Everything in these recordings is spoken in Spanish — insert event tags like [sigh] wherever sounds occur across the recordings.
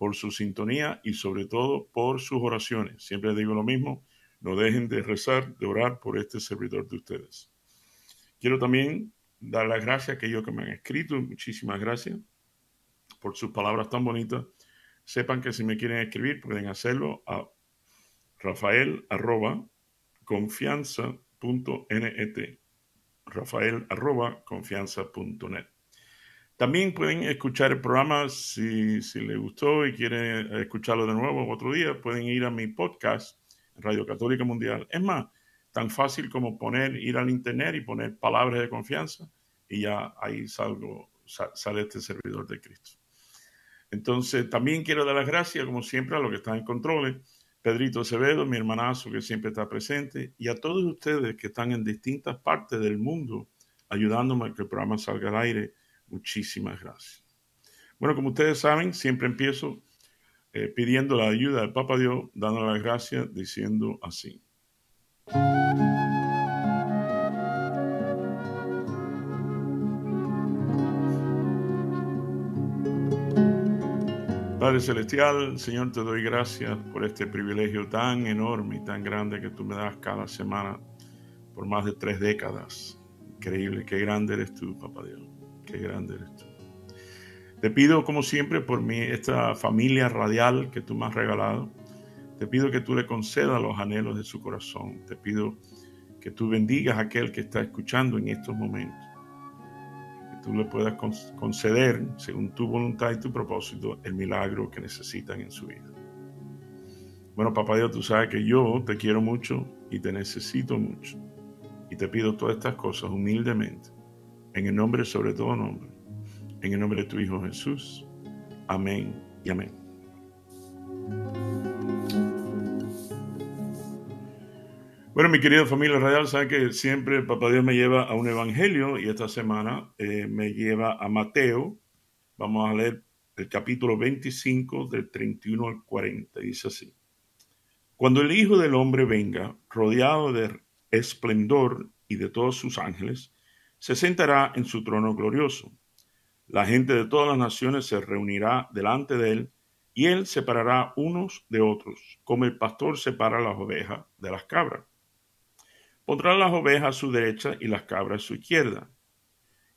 por su sintonía y sobre todo por sus oraciones. Siempre digo lo mismo, no dejen de rezar, de orar por este servidor de ustedes. Quiero también dar las gracias a aquellos que me han escrito, muchísimas gracias por sus palabras tan bonitas. Sepan que si me quieren escribir pueden hacerlo a rafael arroba confianza.net rafael arroba confianza.net. También pueden escuchar el programa si, si les gustó y quieren escucharlo de nuevo otro día. Pueden ir a mi podcast, Radio Católica Mundial. Es más, tan fácil como poner, ir al internet y poner palabras de confianza y ya ahí salgo, sale este servidor de Cristo. Entonces, también quiero dar las gracias, como siempre, a los que están en controles. Pedrito Acevedo, mi hermanazo que siempre está presente, y a todos ustedes que están en distintas partes del mundo ayudándome a que el programa salga al aire. Muchísimas gracias. Bueno, como ustedes saben, siempre empiezo eh, pidiendo la ayuda del Papa Dios, dándole las gracias, diciendo así. Padre Celestial, Señor, te doy gracias por este privilegio tan enorme y tan grande que tú me das cada semana por más de tres décadas. Increíble, qué grande eres tú, Papá Dios, qué grande eres tú. Te pido, como siempre, por mí, esta familia radial que tú me has regalado. Te pido que tú le concedas los anhelos de su corazón. Te pido que tú bendigas a aquel que está escuchando en estos momentos tú le puedas conceder, según tu voluntad y tu propósito, el milagro que necesitan en su vida. Bueno, papá Dios, tú sabes que yo te quiero mucho y te necesito mucho. Y te pido todas estas cosas humildemente, en el nombre sobre todo nombre, en el nombre de tu Hijo Jesús. Amén y amén. Bueno, mi querida familia radial, saben que siempre Papá Dios me lleva a un evangelio y esta semana eh, me lleva a Mateo. Vamos a leer el capítulo 25 del 31 al 40. Dice así. Cuando el Hijo del Hombre venga, rodeado de esplendor y de todos sus ángeles, se sentará en su trono glorioso. La gente de todas las naciones se reunirá delante de él y él separará unos de otros, como el pastor separa las ovejas de las cabras Pondrá las ovejas a su derecha y las cabras a su izquierda.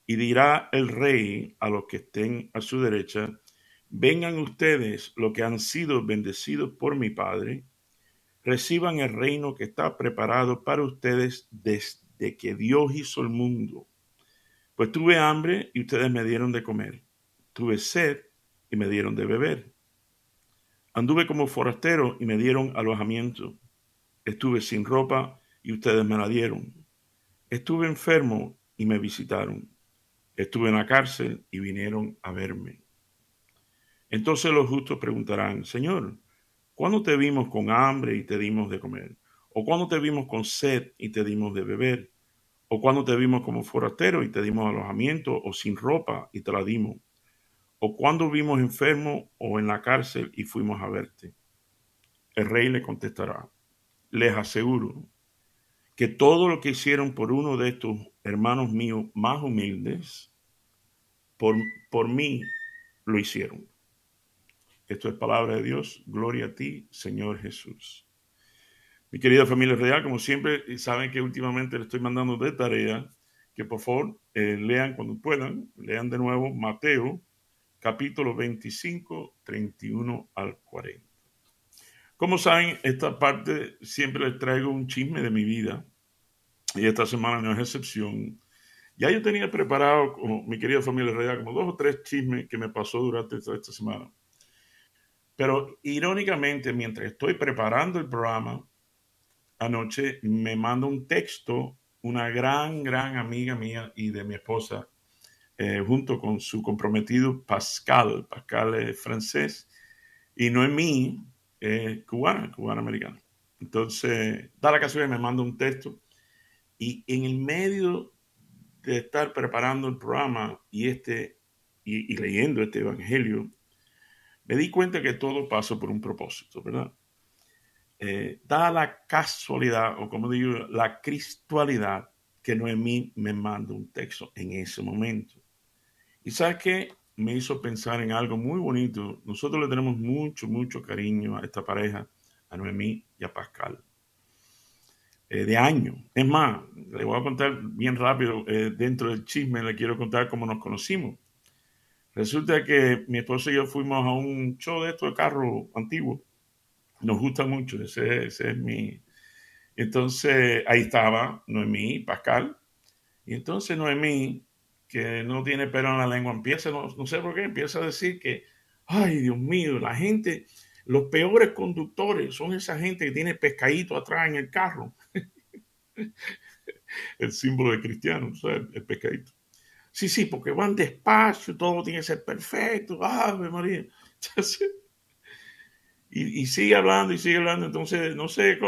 Y dirá el rey a los que estén a su derecha, vengan ustedes los que han sido bendecidos por mi Padre, reciban el reino que está preparado para ustedes desde que Dios hizo el mundo. Pues tuve hambre y ustedes me dieron de comer. Tuve sed y me dieron de beber. Anduve como forastero y me dieron alojamiento. Estuve sin ropa y ustedes me la dieron. Estuve enfermo y me visitaron. Estuve en la cárcel y vinieron a verme. Entonces los justos preguntarán, Señor, ¿cuándo te vimos con hambre y te dimos de comer? ¿O cuándo te vimos con sed y te dimos de beber? ¿O cuándo te vimos como forastero y te dimos alojamiento o sin ropa y te la dimos? ¿O cuándo vimos enfermo o en la cárcel y fuimos a verte? El rey le contestará, les aseguro que todo lo que hicieron por uno de estos hermanos míos más humildes, por, por mí lo hicieron. Esto es palabra de Dios. Gloria a ti, Señor Jesús. Mi querida familia real, como siempre, saben que últimamente le estoy mandando de tarea que por favor eh, lean cuando puedan, lean de nuevo Mateo capítulo 25, 31 al 40. Como saben, esta parte siempre les traigo un chisme de mi vida y esta semana no es excepción. Ya yo tenía preparado, como mi querida familia real, como dos o tres chismes que me pasó durante esta, esta semana. Pero irónicamente, mientras estoy preparando el programa, anoche me manda un texto una gran, gran amiga mía y de mi esposa, eh, junto con su comprometido Pascal. Pascal francés y no es mí, es cubana, cubana americana. Entonces, da la casualidad, me manda un texto y en el medio de estar preparando el programa y, este, y, leyendo este evangelio, me di cuenta que todo pasa por un propósito, ¿verdad? Eh, da la casualidad, o como digo, la cristualidad, que Noemí me manda un texto en ese momento. Y sabes qué? Me hizo pensar en algo muy bonito. Nosotros le tenemos mucho, mucho cariño a esta pareja, a Noemí y a Pascal. Eh, de años. Es más, le voy a contar bien rápido, eh, dentro del chisme, le quiero contar cómo nos conocimos. Resulta que mi esposo y yo fuimos a un show de estos de carro antiguo. Nos gusta mucho, ese, ese es mi... Entonces ahí estaba Noemí, Pascal. Y entonces Noemí, que no tiene pelo en la lengua, empieza, no, no sé por qué, empieza a decir que, ay Dios mío, la gente, los peores conductores son esa gente que tiene pescadito atrás en el carro. [laughs] el símbolo de cristiano, el pescadito. Sí, sí, porque van despacio, todo tiene que ser perfecto. Ave María. [laughs] y, sigue hablando y sigue hablando. Entonces, no sé,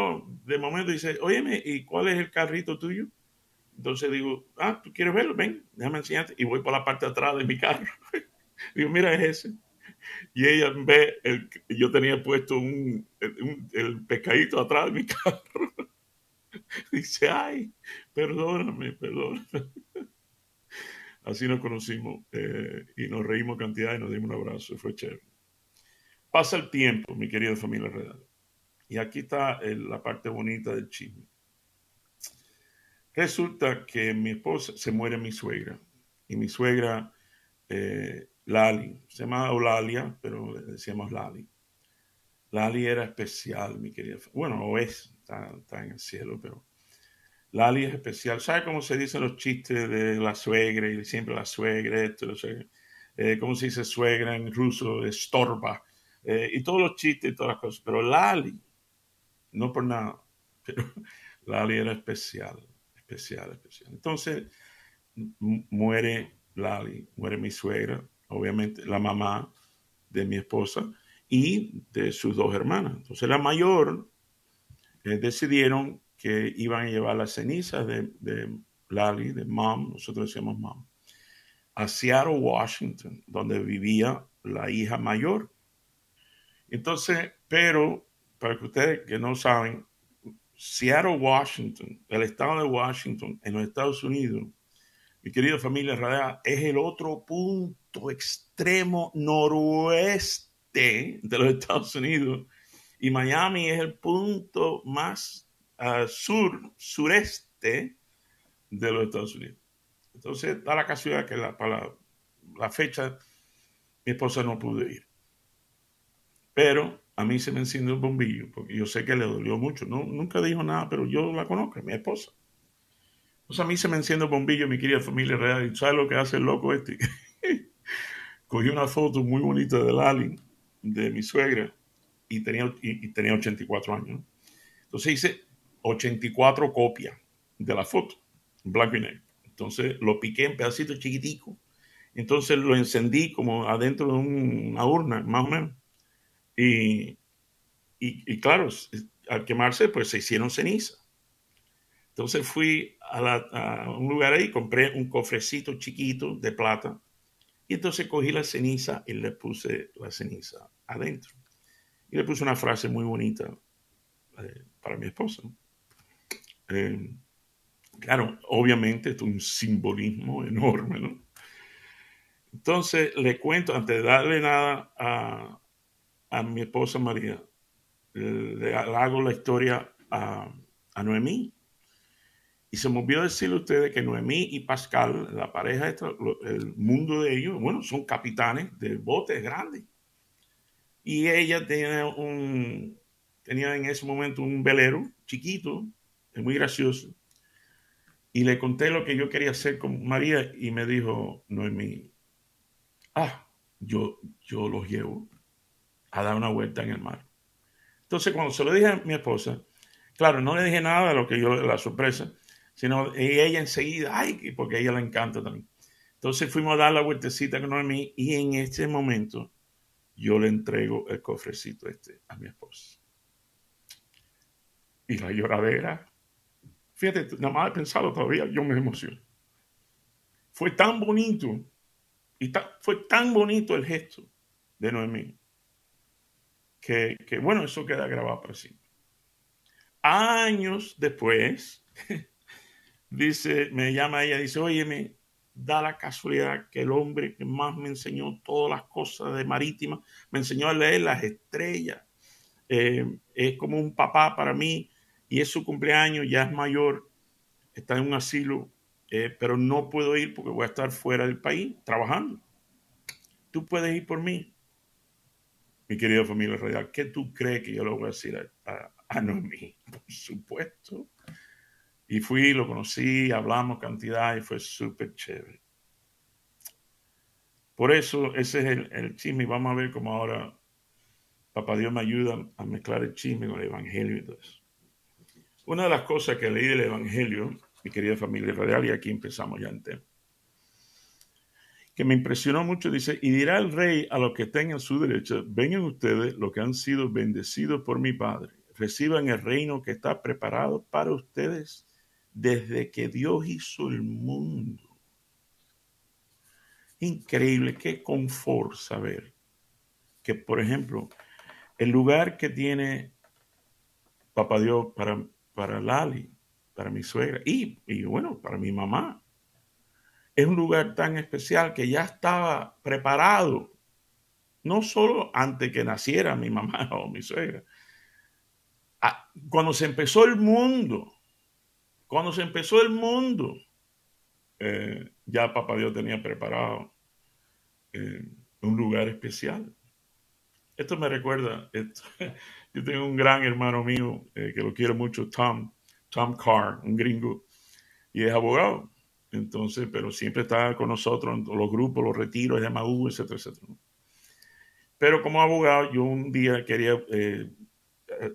de momento dice, óyeme, ¿y cuál es el carrito tuyo? Entonces digo, ah, ¿tú quieres verlo? Ven, déjame enseñarte. Y voy por la parte de atrás de mi carro. [laughs] digo, mira, es ese. Y ella ve, el, yo tenía puesto un, el pescadito atrás de mi [laughs] carro. Dice, ay, perdóname, perdóname. [laughs] Así nos conocimos eh, y nos reímos cantidad y nos dimos un abrazo. Fue chévere. Pasa el tiempo, mi querida familia real. Y aquí está la parte bonita del chisme. Resulta que mi esposa se muere mi suegra. Y mi suegra, eh, Lali, se llama Eulalia, pero le decíamos Lali. Lali era especial, mi querida. Bueno, o es, está, en el cielo, pero Lali es especial. ¿Sabe cómo se dicen los chistes de la suegra y siempre la suegra, esto, eh, ¿Cómo se dice suegra en ruso? Estorba. Eh, y todos los chistes y todas las cosas. Pero Lali, no por nada, pero [laughs] Lali era especial, especial, especial. Entonces, muere Lali, muere mi suegra, obviamente la mamá de mi esposa y de sus dos hermanas. Entonces, la mayor eh, decidieron que iban a llevar las cenizas de, de Lali, de Mom, nosotros decíamos Mom, a Seattle, Washington, donde vivía la hija mayor. Entonces, pero para que ustedes que no saben, Seattle, Washington, el estado de Washington en los Estados Unidos, mi querida familia radial, es el otro punto extremo noroeste de los Estados Unidos y Miami es el punto más uh, sur, sureste de los Estados Unidos. Entonces, da la casualidad que la, para la, fecha mi esposa no pudo ir. Pero a mí se me encendió el bombillo, porque yo sé que le dolió mucho. No, nunca dijo nada, pero yo la conozco, mi esposa. Entonces a mí se me enciende el bombillo, mi querida familia real. ¿Y sabes lo que hace el loco este? [laughs] Cogí una foto muy bonita de Lali, de mi suegra, y tenía, y, tenía 84 años. Entonces hice 84 copias de la foto, blanco y. Entonces lo piqué en pedacitos chiquiticos. Entonces lo encendí como adentro de una urna, más o menos. Y, y, claro, al quemarse, pues se hicieron ceniza. Entonces fui a, un lugar ahí, compré un cofrecito chiquito de plata. Y entonces cogí la ceniza y le puse la ceniza adentro. Y le puse una frase muy bonita eh, para mi esposa. Eh, claro, obviamente es un simbolismo enorme, ¿no? Entonces le cuento, antes de darle nada a, a mi esposa María, le, hago la historia a, Noemí. Y se me olvidó decirle a ustedes que Noemí y Pascal, la pareja, el mundo de ellos, bueno, son capitanes de botes grandes. Y ella tenía un, tenía en ese momento un velero chiquito, muy gracioso. Y le conté lo que yo quería hacer con María y me dijo, Noemí, ah, yo, yo los llevo a dar una vuelta en el mar. Entonces, cuando se lo dije a mi esposa, claro, no le dije nada de lo que yo, la sorpresa, sino ella enseguida, ay, porque a ella le encanta también. Entonces fuimos a dar la vueltecita con Noemí y en ese momento yo le entrego el cofrecito este a mi esposa. Y la lloradera, fíjate, nada más he pensado todavía, yo me emociono. Fue tan bonito y fue tan bonito el gesto de Noemí que, bueno, eso queda grabado para siempre. Años después, [laughs] dice, me llama ella, dice, oye, me da la casualidad que el hombre que más me enseñó todas las cosas de marítima, me enseñó a leer las estrellas, eh, es como un papá para mí y es su cumpleaños, ya es mayor, está en un asilo, eh, pero no puedo ir porque voy a estar fuera del país trabajando. Tú puedes ir por mí. Mi querida familia real, ¿qué tú crees que yo le voy a decir a, a, a Noemí? [laughs] Por supuesto y fui, lo conocí, hablamos cantidad y fue súper chévere. Por eso ese es el, el, chisme vamos a ver cómo ahora Papá Dios me ayuda a mezclar el chisme con el Evangelio y todo eso. Una de las cosas que leí del Evangelio, mi querida familia radial, y aquí empezamos ya en tema, que me impresionó mucho, dice, y dirá el rey a los que tengan su derecha, vengan ustedes los que han sido bendecidos por mi Padre, reciban el reino que está preparado para ustedes desde que Dios hizo el mundo. Increíble, qué confort saber que, por ejemplo, el lugar que tiene Papá Dios para, para Lali, para mi suegra y, y bueno, para mi mamá, es un lugar tan especial que ya estaba preparado, no solo antes que naciera mi mamá [laughs] o mi suegra, ah, cuando se empezó el mundo, cuando se empezó el mundo, eh, ya Papá Dios tenía preparado eh, un lugar especial. Esto me recuerda, [laughs] yo tengo un gran hermano mío eh, que lo quiero mucho, Tom, Tom Carr, un gringo, y es abogado. Entonces, pero siempre está con nosotros en los grupos, los retiros MAU, etcétera, etcétera. Pero como abogado, yo un día quería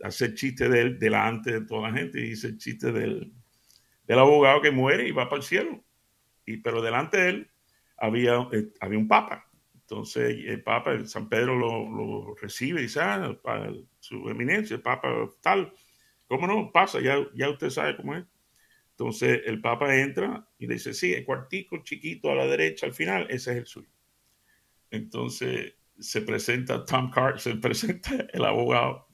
hacer chiste de él delante de toda la gente y hice chiste de él del abogado que muere y va para el cielo. Y, pero delante de él había, eh, había un papa. Entonces el papa, el San Pedro lo, recibe y dice, ah, para su eminencia, el papa tal. ¿Cómo no? Pasa, ya, ya usted sabe cómo es. Entonces el papa entra y dice, sí, el cuartico chiquito a la derecha al final, ese es el suyo. Entonces se presenta Tom Carr, se [laughs] presenta el abogado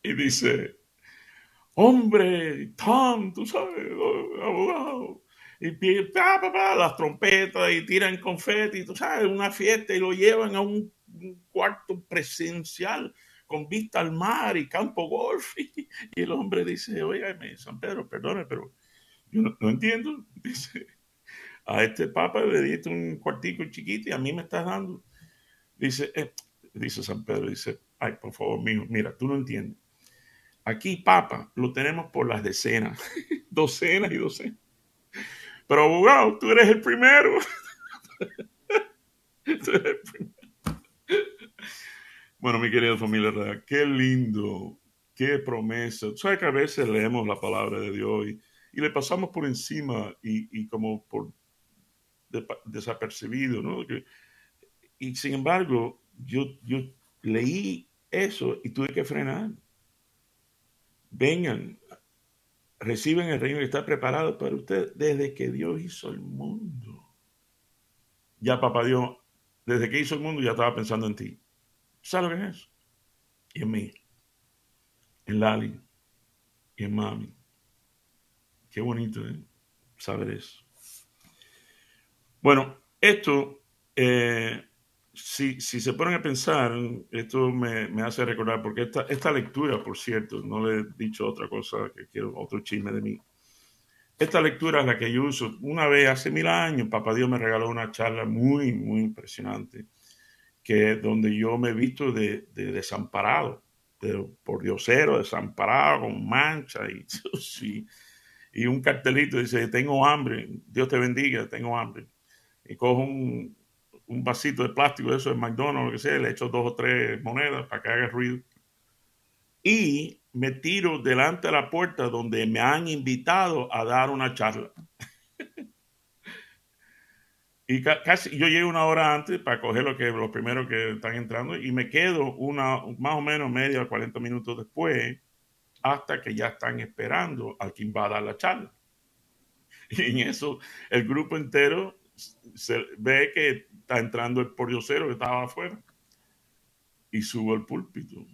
y dice, hombre, Tom, tú sabes, abogado. Y pa, pa, las trompetas y tiran confeti, tú sabes, una fiesta y lo llevan a un, cuarto presencial con vista al mar y campo golf. [laughs] Y, el hombre dice, oígame, San Pedro, perdone, pero yo no, entiendo. [laughs] Dice, a este papa le diste un cuartico chiquito y a mí me estás dando. Dice, eh, dice San Pedro, dice, ay, por favor, mijo, mira, tú no entiendes. Aquí, papa, lo tenemos por las decenas, [laughs] docenas y docenas. Pero abogado, tú eres el primero. Bueno, mi querida familia, qué lindo, qué promesa. Sabes que a veces leemos la palabra de Dios y, le pasamos por encima y, como por desapercibido, ¿no? y sin embargo, yo, yo leí eso y tuve que frenar vengan, reciben el reino que está preparado para ustedes desde que Dios hizo el mundo. Ya papá Dios, desde que hizo el mundo ya estaba pensando en ti. ¿Sabes lo que es? Y en mí, en Lali y en Mami. Qué bonito ¿eh? saber eso. Bueno, esto eh, si, si se ponen a pensar, esto me, me hace recordar, porque esta, esta, lectura, por cierto, no le he dicho otra cosa, que quiero otro chisme de mí. Esta lectura es la que yo uso una vez hace mil años. Papá Dios me regaló una charla muy, muy impresionante, que donde yo me he visto de, de desamparado, de, por diosero, desamparado, con mancha [laughs] y, un cartelito dice, tengo hambre, Dios te bendiga, tengo hambre. Y cojo un, un vasito de plástico eso de McDonald's, lo que sea, le echo dos o tres monedas para que haga ruido. Y me tiro delante de la puerta donde me han invitado a dar una charla. Y casi yo llego una hora antes para coger lo que, los primeros que están entrando y me quedo una, más o menos media o 40 minutos después hasta que ya están esperando a quien va a dar la charla. [laughs] Y en eso el grupo entero se ve que está entrando el pordiosero que estaba afuera y subo al púlpito.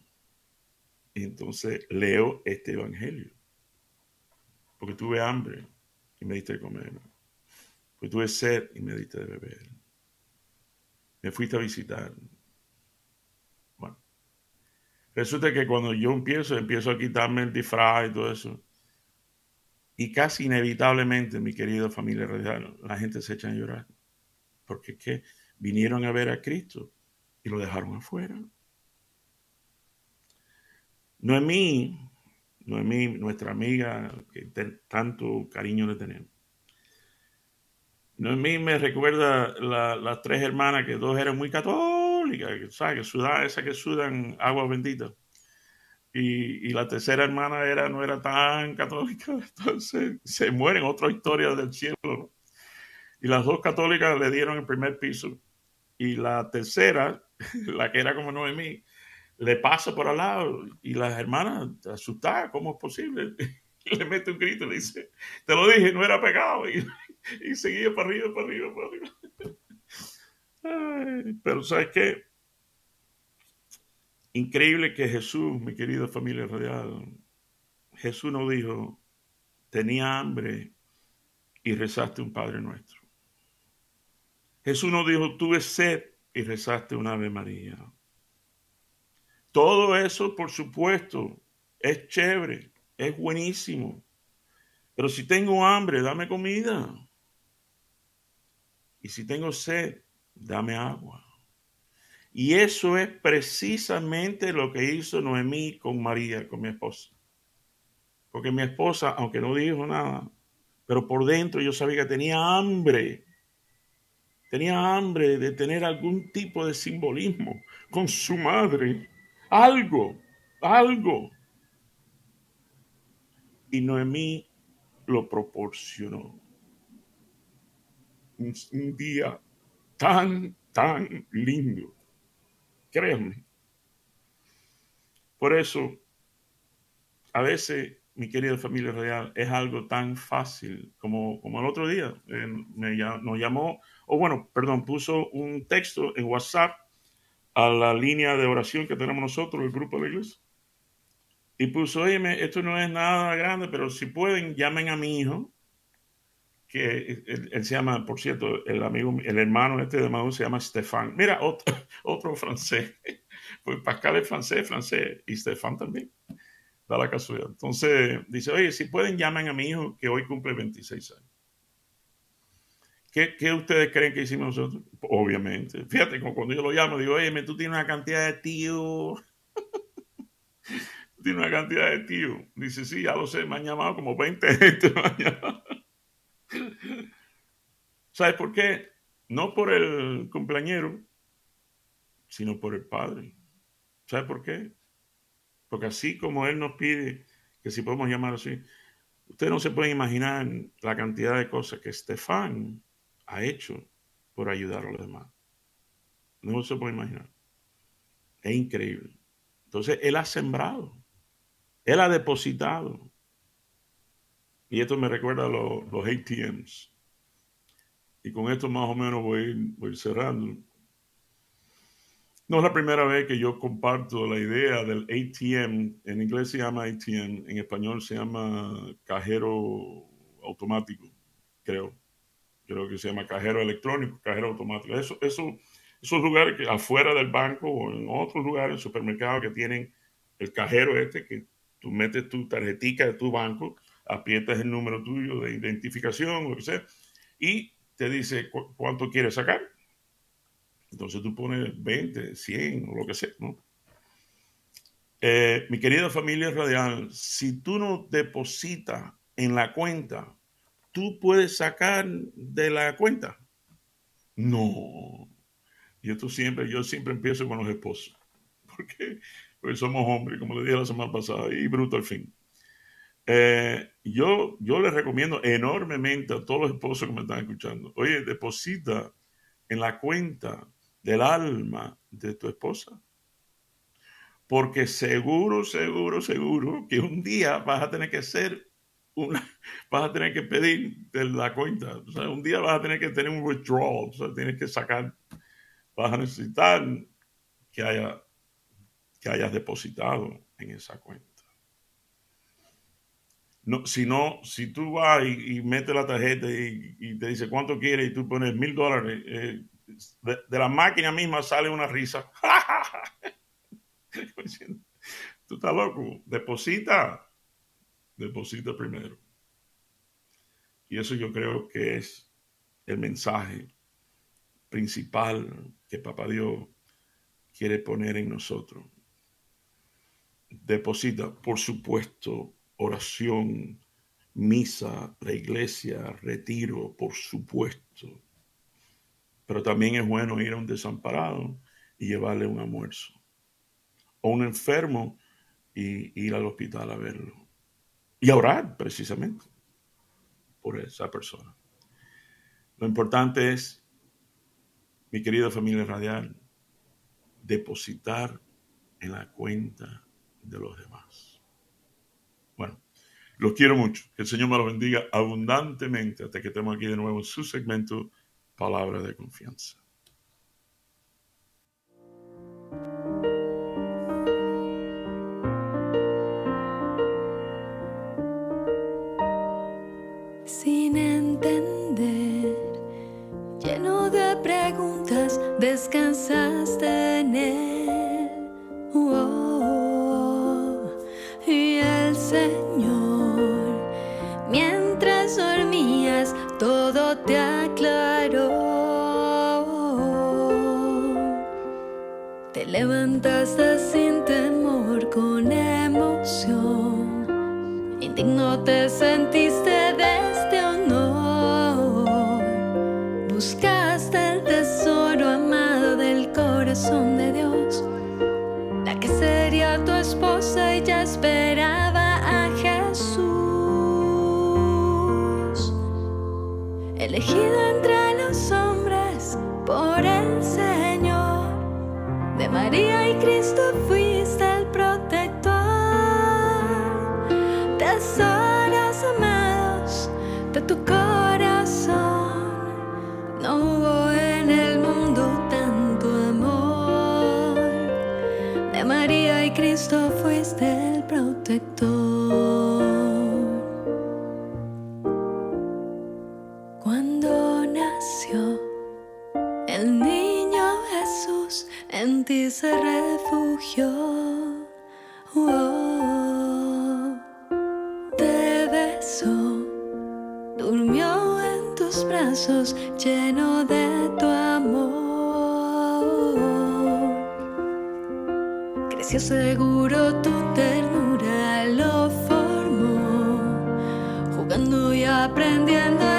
Y entonces leo este evangelio. Porque tuve hambre y me diste de comer. Porque tuve sed y me diste de beber. Me fuiste a visitar. Bueno. Resulta que cuando yo empiezo, empiezo a quitarme el disfraz y todo eso. Y casi inevitablemente, mi querida familia radial, la gente se echa a llorar. Porque es que vinieron a ver a Cristo y lo dejaron afuera. Noemí, Noemí, nuestra amiga, que tanto cariño le tenemos. Noemí me recuerda las tres hermanas, que dos eran muy católicas, ¿sabes? Que sudan, esas que sudan agua bendita. Y, la tercera hermana era, no era tan católica, [laughs] entonces se mueren, otra historia del cielo. Y las dos católicas le dieron el primer piso. Y la tercera, [laughs] la que era como Noemí, le pasa por al lado y las hermanas asustadas, ¿cómo es posible? [laughs] le mete un grito y le dice, te lo dije, no era pegado. Y, [laughs] seguía para arriba, para arriba, para arriba. pero ¿sabes qué? Increíble que Jesús, mi querida familia radial, Jesús no dijo, tenía hambre y rezaste un Padre nuestro. Jesús no dijo, tuve sed y rezaste un Ave María. Todo eso, por supuesto, es chévere, es buenísimo. Pero si tengo hambre, dame comida. Y si tengo sed, dame agua. Y eso es precisamente lo que hizo Noemí con María, con mi esposa. Porque mi esposa, aunque no dijo nada, pero por dentro yo sabía que tenía hambre. Tenía hambre de tener algún tipo de simbolismo con su madre algo, algo. Y Noemí lo proporcionó. Un, día tan, tan lindo. Créanme. Por eso, a veces, mi querida familia real, es algo tan fácil como, como el otro día. Eh, me, nos llamó, o bueno, perdón, puso un texto en WhatsApp a la línea de oración que tenemos nosotros, el grupo de la iglesia. Y puso, oye, esto no es nada grande, pero si pueden, llamen a mi hijo, que él, se llama, por cierto, el amigo, el hermano este de Maduro se llama Stefan. Mira, otro, [laughs] otro francés. [laughs] Pues Pascal es francés, francés, y Stefan también. Da la casualidad. Entonces, dice, oye, si pueden, llamen a mi hijo, que hoy cumple 26 años. ¿Qué, ustedes creen que hicimos nosotros? Obviamente. Fíjate, cuando yo lo llamo, digo, oye, tú tienes una cantidad de tíos. [laughs] tienes una cantidad de tíos. Dice, sí, ya lo sé, me han llamado como 20 gente. ¿Sabes por qué? No por el cumpleañero, sino por el Padre. ¿Sabes por qué? Porque así como Él nos pide que si podemos llamar así, ustedes no se pueden imaginar la cantidad de cosas que Estefan ha hecho por ayudar a los demás. No se puede imaginar. Es increíble. Entonces, Él ha sembrado. Él ha depositado. Y esto me recuerda a los, ATMs. Y con esto más o menos voy, voy cerrando. No es la primera vez que yo comparto la idea del ATM. En inglés se llama ATM, en español se llama cajero automático, creo creo que se llama cajero electrónico, cajero automático. Eso, eso, esos lugares que afuera del banco o en otros lugares, supermercados que tienen el cajero este, que tú metes tu tarjetita de tu banco, aprietas el número tuyo de identificación o lo que sea, y te dice cuánto quieres sacar. Entonces tú pones 20, 100 o lo que sea, ¿no? Eh, mi querida familia radial, si tú no depositas en la cuenta tú puedes sacar de la cuenta. No. Y esto siempre, yo siempre empiezo con los esposos. [laughs] Porque, porque somos hombres, como le dije la semana pasada, y bruto al fin. Eh, yo, yo les recomiendo enormemente a todos los esposos que me están escuchando, oye, deposita en la cuenta del alma de tu esposa. Porque seguro, seguro, seguro que un día vas a tener que ser una, vas a tener que pedir de la cuenta. O sea, un día vas a tener que tener un withdrawal, o sea, tienes que sacar, vas a necesitar que, haya, que hayas depositado en esa cuenta. No, si no, si tú vas y, metes la tarjeta y, te dice cuánto quieres y tú pones mil dólares, eh, de, la máquina misma sale una risa. [laughs] tú estás loco, deposita, deposita primero. Y eso yo creo que es el mensaje principal que Papá Dios quiere poner en nosotros. Deposita, por supuesto, oración, misa, la iglesia, retiro, por supuesto. Pero también es bueno ir a un desamparado y llevarle un almuerzo. O un enfermo y ir al hospital a verlo. Y a orar precisamente por esa persona. Lo importante es, mi querida familia radial, depositar en la cuenta de los demás. Los quiero mucho. Que el Señor me los bendiga abundantemente hasta que estemos aquí de nuevo en su segmento Palabra de Confianza. Sin entender, lleno de preguntas, descansaste en él. Te levantaste sin temor, con emoción. Indigno te sentiste de este honor. Buscaste el tesoro amado del corazón de Dios. La que sería tu esposa y ya esperaba a Jesús. Elegido entre los hombres por el Señor. María y Cristo fuiste el protector. Tesoros amados de tu corazón. No hubo en el mundo tanto amor. De María y Cristo fuiste el protector. Oh, te besó, durmió en tus brazos, lleno de tu amor. Creció seguro tu ternura, lo formó, jugando y aprendiendo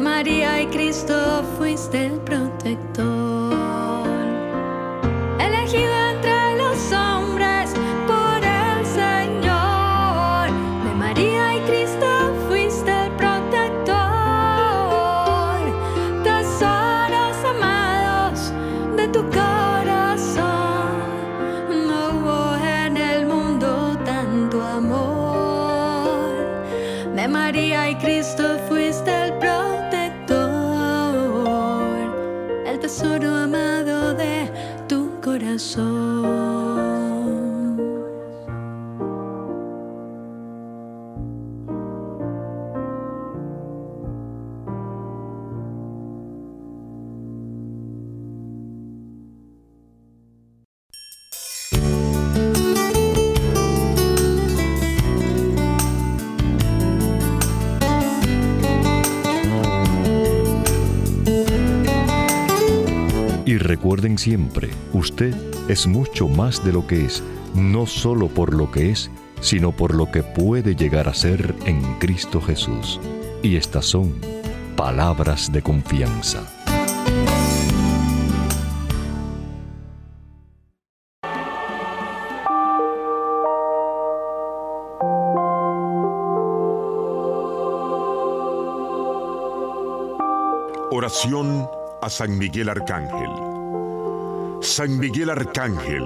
María y Cristo fuiste el protector. Recuerden siempre, usted es mucho más de lo que es, no solo por lo que es, sino por lo que puede llegar a ser en Cristo Jesús. Y estas son palabras de confianza. Oración a San Miguel Arcángel. San Miguel Arcángel,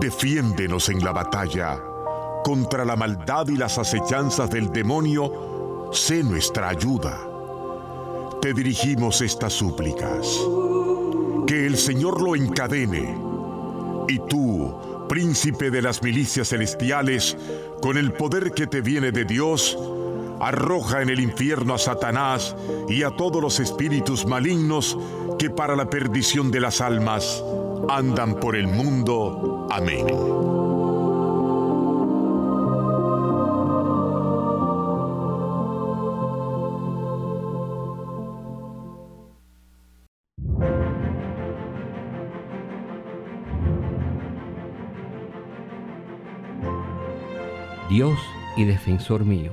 defiéndenos en la batalla contra la maldad y las acechanzas del demonio, sé nuestra ayuda. Te dirigimos estas súplicas. Que el Señor lo encadene. Y tú, príncipe de las milicias celestiales, con el poder que te viene de Dios, arroja en el infierno a Satanás y a todos los espíritus malignos que para la perdición de las almas andan por el mundo. Amén. Dios y defensor mío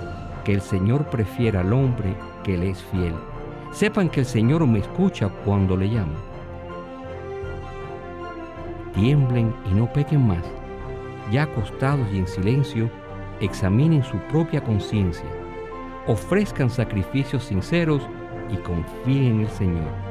que el Señor prefiere al hombre que le es fiel. Sepan que el Señor me escucha cuando le llamo. Tiemblen y no pequen más. Ya acostados y en silencio, examinen su propia conciencia. Ofrezcan sacrificios sinceros y confíen en el Señor.